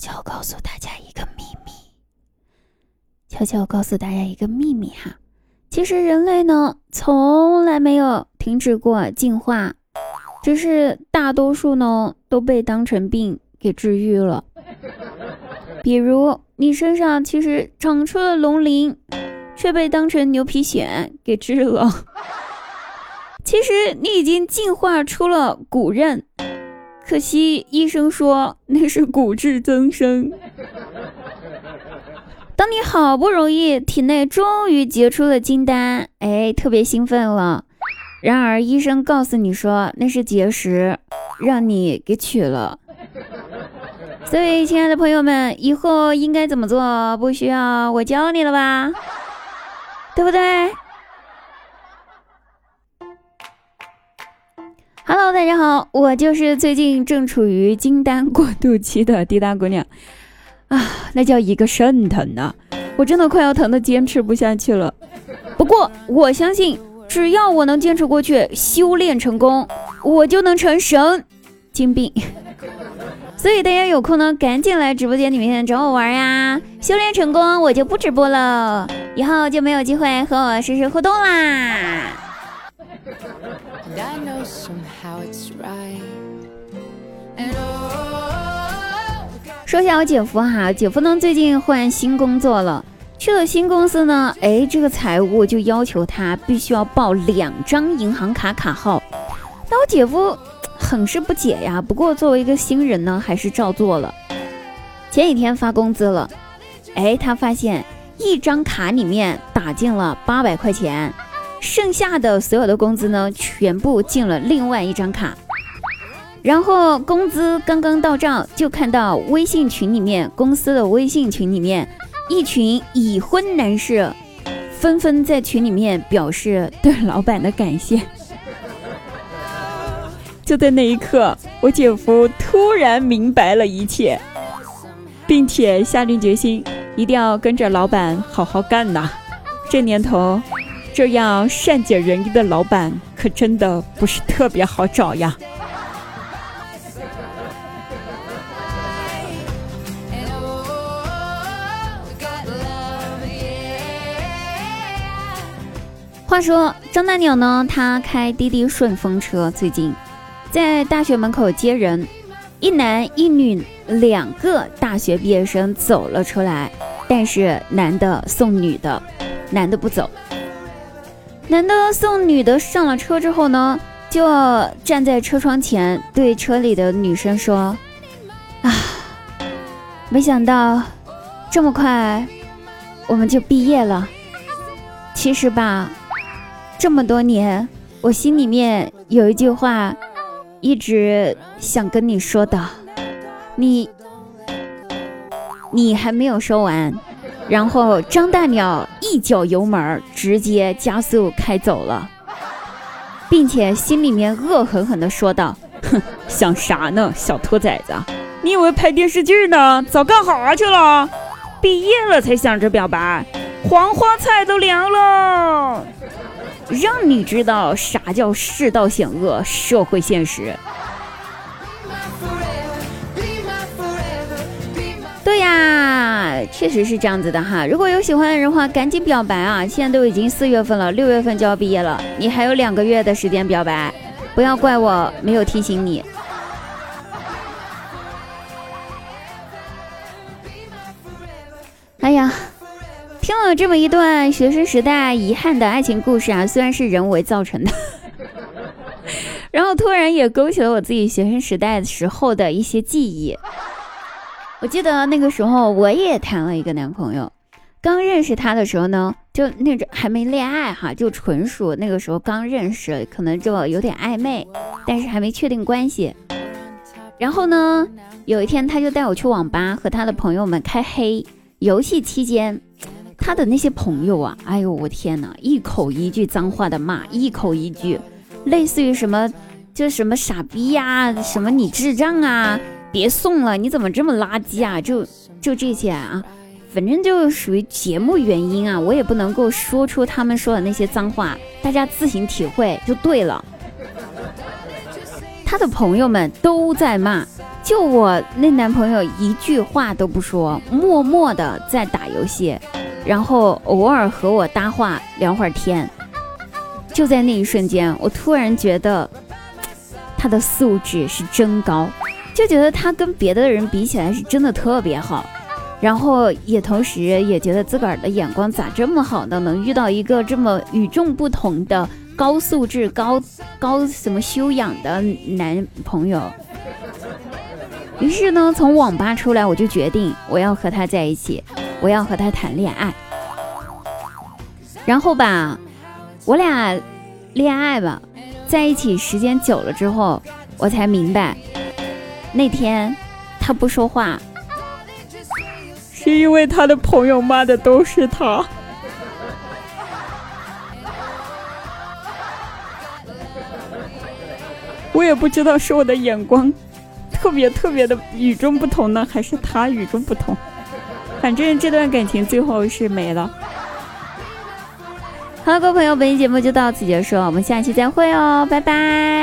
悄告诉大家一个秘密，悄悄告诉大家一个秘密哈，其实人类呢从来没有停止过进化，只是大多数呢都被当成病给治愈了。比如你身上其实长出了龙鳞，却被当成牛皮癣给治了。其实你已经进化出了骨刃。可惜医生说那是骨质增生。当你好不容易体内终于结出了金丹，哎，特别兴奋了。然而医生告诉你说那是结石，让你给取了。所以亲爱的朋友们，以后应该怎么做？不需要我教你了吧？对不对？Hello，大家好，我就是最近正处于金丹过渡期的滴答姑娘啊，那叫一个肾疼呐，我真的快要疼的坚持不下去了。不过我相信，只要我能坚持过去，修炼成功，我就能成神金病。所以大家有空呢，赶紧来直播间里面找我玩呀！修炼成功，我就不直播了，以后就没有机会和我实时互动啦。说一下我姐夫哈，姐夫呢最近换新工作了，去了新公司呢，哎，这个财务就要求他必须要报两张银行卡卡号，那我姐夫很是不解呀，不过作为一个新人呢，还是照做了。前几天发工资了，哎，他发现一张卡里面打进了八百块钱。剩下的所有的工资呢，全部进了另外一张卡，然后工资刚刚到账，就看到微信群里面，公司的微信群里面，一群已婚男士纷纷在群里面表示对老板的感谢。就在那一刻，我姐夫突然明白了一切，并且下定决心，一定要跟着老板好好干呐！这年头。这样善解人意的老板可真的不是特别好找呀。话说张大鸟呢，他开滴滴顺风车，最近在大学门口接人，一男一女两个大学毕业生走了出来，但是男的送女的，男的不走。男的送女的上了车之后呢，就站在车窗前对车里的女生说：“啊，没想到这么快我们就毕业了。其实吧，这么多年我心里面有一句话一直想跟你说的，你你还没有说完。”然后张大鸟一脚油门，直接加速开走了，并且心里面恶狠狠地说道：“哼，想啥呢，小兔崽子！你以为拍电视剧呢？早干哈去了？毕业了才想着表白，黄花菜都凉了。让你知道啥叫世道险恶，社会现实。”确实是这样子的哈。如果有喜欢的人话，赶紧表白啊！现在都已经四月份了，六月份就要毕业了，你还有两个月的时间表白，不要怪我没有提醒你。哎呀，听了这么一段学生时代遗憾的爱情故事啊，虽然是人为造成的，然后突然也勾起了我自己学生时代时候的一些记忆。我记得那个时候我也谈了一个男朋友，刚认识他的时候呢，就那种还没恋爱哈，就纯属那个时候刚认识，可能就有点暧昧，但是还没确定关系。然后呢，有一天他就带我去网吧和他的朋友们开黑游戏期间，他的那些朋友啊，哎呦我天哪，一口一句脏话的骂，一口一句，类似于什么就什么傻逼呀，什么你智障啊。别送了，你怎么这么垃圾啊？就就这些啊，反正就属于节目原因啊，我也不能够说出他们说的那些脏话，大家自行体会就对了。他的朋友们都在骂，就我那男朋友一句话都不说，默默的在打游戏，然后偶尔和我搭话聊会儿天。就在那一瞬间，我突然觉得 他的素质是真高，就觉得他跟别的人比起来是真的特别好。然后也同时也觉得自个儿的眼光咋这么好呢？能遇到一个这么与众不同的高素质、高高什么修养的男朋友。于是呢，从网吧出来，我就决定我要和他在一起，我要和他谈恋爱。然后吧，我俩恋爱吧，在一起时间久了之后，我才明白，那天他不说话。是因为他的朋友骂的都是他，我也不知道是我的眼光特别特别的与众不同呢，还是他与众不同。反正这段感情最后是没了。好了，各位朋友，本期节目就到此结束，我们下期再会哦，拜拜，拜。